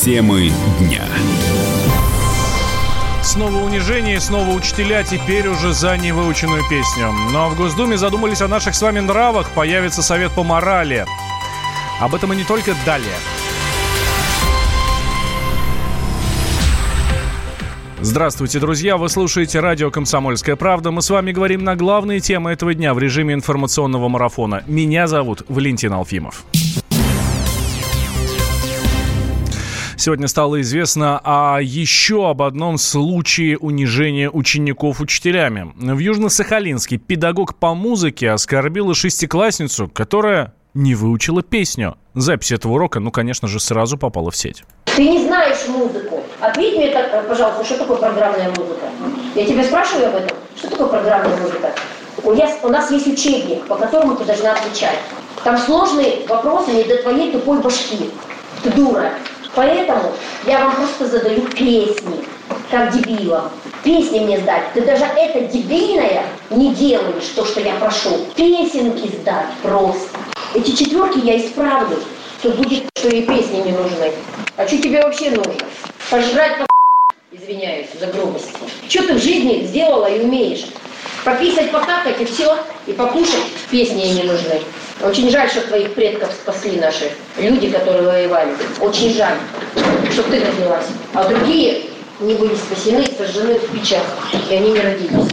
Темы дня. Снова унижение, снова учителя, теперь уже за невыученную песню. Но в Госдуме задумались о наших с вами нравах, появится совет по морали. Об этом и не только далее. Здравствуйте, друзья! Вы слушаете радио «Комсомольская правда». Мы с вами говорим на главные темы этого дня в режиме информационного марафона. Меня зовут Валентин Алфимов. Сегодня стало известно о еще об одном случае унижения учеников учителями. В Южно-Сахалинске педагог по музыке оскорбила шестиклассницу, которая не выучила песню. Запись этого урока, ну, конечно же, сразу попала в сеть. Ты не знаешь музыку. Ответь мне, так, пожалуйста, что такое программная музыка? Я тебя спрашиваю об этом. Что такое программная музыка? У нас, у нас есть учебник, по которому ты должна отвечать. Там сложные вопросы не до твоей тупой башки. Ты дура. Поэтому я вам просто задаю песни, как дебилам. Песни мне сдать. Ты даже это дебильное не делаешь, то, что я прошу. Песенки сдать просто. Эти четверки я исправлю. Что будет, что и песни не нужны. А что тебе вообще нужно? Пожрать по извиняюсь за грубость. Что ты в жизни сделала и умеешь? Пописать, покакать и все, и покушать песни не нужны. Очень жаль, что твоих предков спасли наши люди, которые воевали. Очень жаль, что ты родилась. А другие не были спасены и сожжены в печах, и они не родились.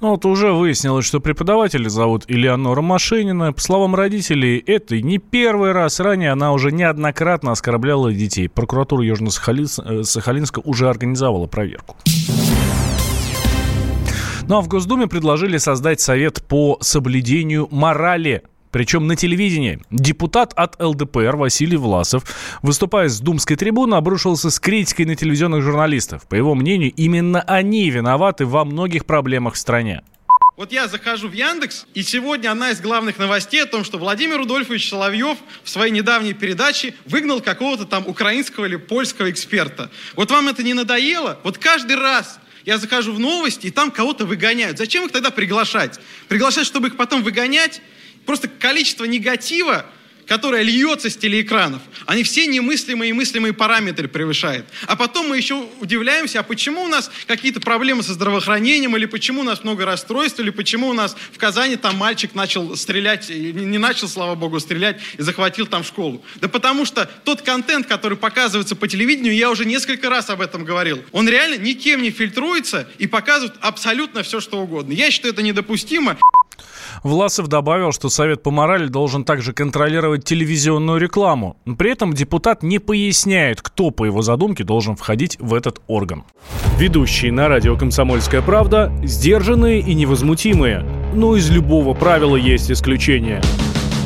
Ну вот уже выяснилось, что преподавателя зовут Элеонора Машинина. По словам родителей, это не первый раз. Ранее она уже неоднократно оскорбляла детей. Прокуратура Южно-Сахалинска уже организовала проверку. Ну а в Госдуме предложили создать совет по соблюдению морали причем на телевидении. Депутат от ЛДПР Василий Власов, выступая с думской трибуны, обрушился с критикой на телевизионных журналистов. По его мнению, именно они виноваты во многих проблемах в стране. Вот я захожу в Яндекс, и сегодня одна из главных новостей о том, что Владимир Рудольфович Соловьев в своей недавней передаче выгнал какого-то там украинского или польского эксперта. Вот вам это не надоело? Вот каждый раз я захожу в новости, и там кого-то выгоняют. Зачем их тогда приглашать? Приглашать, чтобы их потом выгонять? Просто количество негатива, которое льется с телеэкранов, они все немыслимые и мыслимые параметры превышают. А потом мы еще удивляемся, а почему у нас какие-то проблемы со здравоохранением, или почему у нас много расстройств, или почему у нас в Казани там мальчик начал стрелять, не начал, слава богу, стрелять и захватил там школу. Да потому что тот контент, который показывается по телевидению, я уже несколько раз об этом говорил, он реально никем не фильтруется и показывает абсолютно все, что угодно. Я считаю, это недопустимо. Власов добавил, что Совет по морали должен также контролировать телевизионную рекламу. При этом депутат не поясняет, кто, по его задумке, должен входить в этот орган. Ведущие на радио «Комсомольская правда» сдержанные и невозмутимые. Но из любого правила есть исключение –